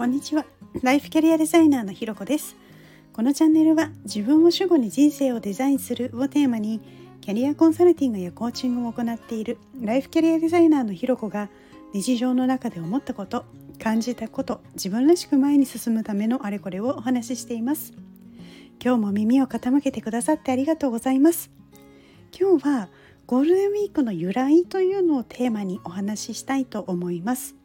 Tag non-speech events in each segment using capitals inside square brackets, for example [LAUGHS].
こんにちは。ライフキャリアデザイナーのひろこです。このチャンネルは自分を主語に人生をデザインするをテーマにキャリアコンサルティングやコーチングを行っているライフキャリアデザイナーのひろこが日常の中で思ったこと感じたこと自分らしく前に進むためのあれこれをお話ししています。今日も耳を傾けてくださってありがとうございます。今日はゴールデンウィークの由来というのをテーマにお話ししたいと思います。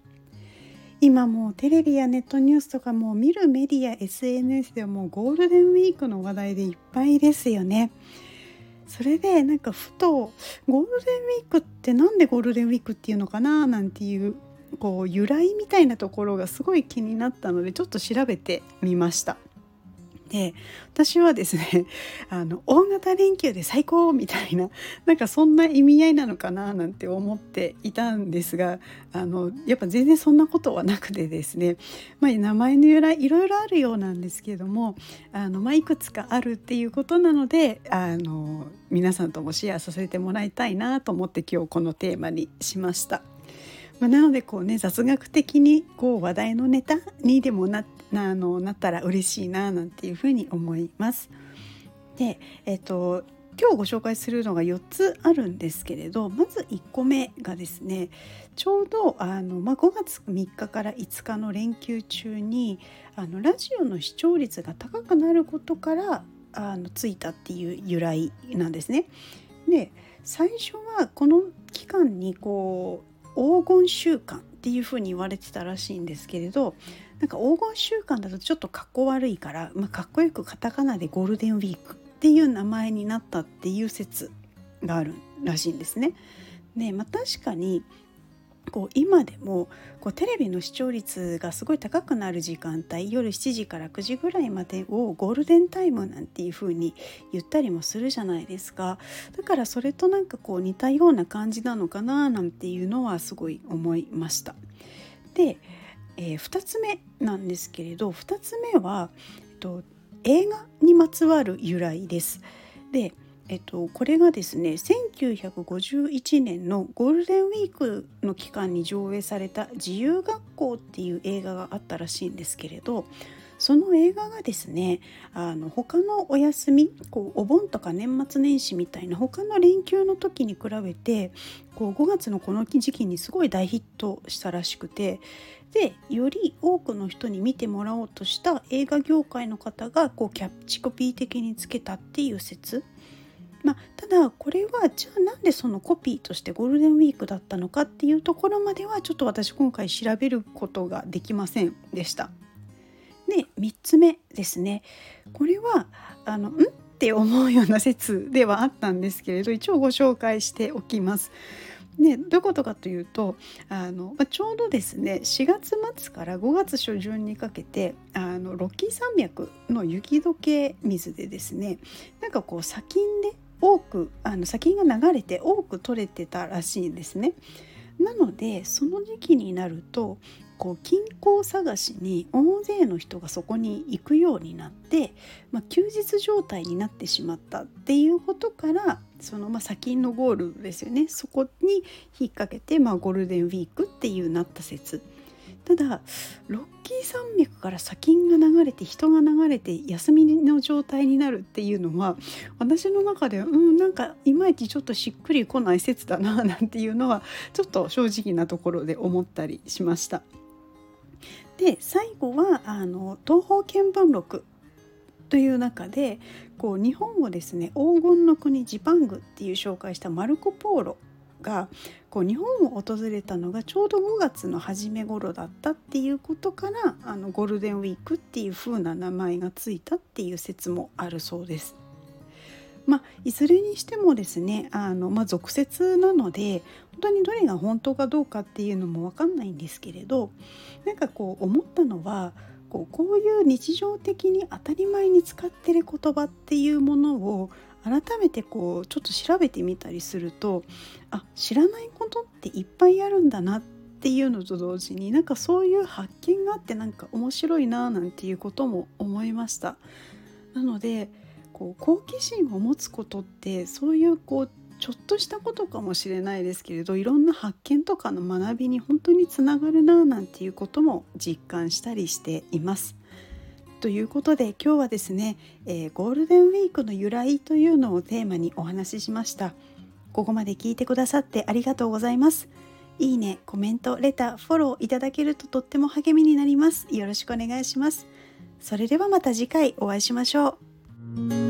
今もうテレビやネットニュースとかもう見るメディア SNS ではもうゴールデンウィークの話題でいっぱいですよね。それでなんかふとゴールデンウィークって何でゴールデンウィークっていうのかななんていうこう由来みたいなところがすごい気になったのでちょっと調べてみました。で私はですね [LAUGHS] あの大型連休で最高みたいななんかそんな意味合いなのかななんて思っていたんですがあのやっぱ全然そんなことはなくてですね、まあ、名前の由来いろいろあるようなんですけどもあの、まあ、いくつかあるっていうことなのであの皆さんともシェアさせてもらいたいなと思って今日このテーマにしました。まあ、なのでこうね雑学的にこう話題のネタにでもななあのなったら嬉しいななんていうふうに思います。で、えっと今日ご紹介するのが4つあるんですけれどまず1個目がですねちょうどあの、まあ、5月3日から5日の連休中にあのラジオの視聴率が高くなることからあのついたっていう由来なんですね。で最初はこの期間にこう黄金習慣っていうふうに言われてたらしいんですけれどなんか黄金習慣だとちょっとかっこ悪いから、まあ、かっこよくカタカナでゴールデンウィークっていう名前になったっていう説があるらしいんですね。でまあ、確かにこう今でもこうテレビの視聴率がすごい高くなる時間帯夜7時から9時ぐらいまでをゴールデンタイムなんていう風に言ったりもするじゃないですかだからそれとなんかこう似たような感じなのかななんていうのはすごい思いました。で、えー、2つ目なんですけれど2つ目は、えっと、映画にまつわる由来です。でえっと、これがですね1951年のゴールデンウィークの期間に上映された「自由学校」っていう映画があったらしいんですけれどその映画がですねあの他のお休みこうお盆とか年末年始みたいな他の連休の時に比べてこう5月のこの時期にすごい大ヒットしたらしくてでより多くの人に見てもらおうとした映画業界の方がこうキャッチコピー的につけたっていう説まあ、ただこれはじゃあなんでそのコピーとしてゴールデンウィークだったのかっていうところまではちょっと私今回調べることができませんでした。で3つ目ですねこれはあのんって思うような説ではあったんですけれど一応ご紹介しておきます。ね、どういうことかというとあの、まあ、ちょうどですね4月末から5月初旬にかけてあのロッキー山脈の雪解け水でですねなんかこう砂金で多くあの砂金が流れて多く取れてたらしいんですね。なのでその時期になるとこう金庫探しに大勢の人がそこに行くようになって、まあ、休日状態になってしまったっていうことからそのまあ砂金のゴールですよねそこに引っ掛けて、まあ、ゴールデンウィークっていうなった説ただロッキー山脈から砂金が流れて人が流れて休みの状態になるっていうのは私の中ではうんなんかいまいちちょっとしっくりこない説だななんていうのはちょっと正直なところで思ったりしました。で最後はあの東方見聞録という中でこう日本をですね黄金の国ジパングっていう紹介したマルコ・ポーロがこう日本を訪れたのがちょうど5月の初め頃だったっていうことからあのゴールデンウィークっていう風な名前がついたっていう説もあるそうです。まあ、いずれにしてもですねあの、まあ、俗説なので本当にどれが本当かどうかっていうのも分かんないんですけれどなんかこう思ったのはこうこういう日常的に当たり前に使ってる言葉っていうものを改めてこうちょっと調べてみたりするとあ知らないことっていっぱいあるんだなっていうのと同時になんかそういう発見があってなんか面白いななんていうことも思いました。なのでこう好奇心を持つことってそういうこうちょっとしたことかもしれないですけれどいろんな発見とかの学びに本当につながるななんていうことも実感したりしています。ということで今日はですね、えー、ゴールデンウィークの由来というのをテーマにお話ししました。ここまで聞いてくださってありがとうございます。いいね、コメント、レター、フォローいただけるととっても励みになります。よろしくお願いします。それではまた次回お会いしましょう。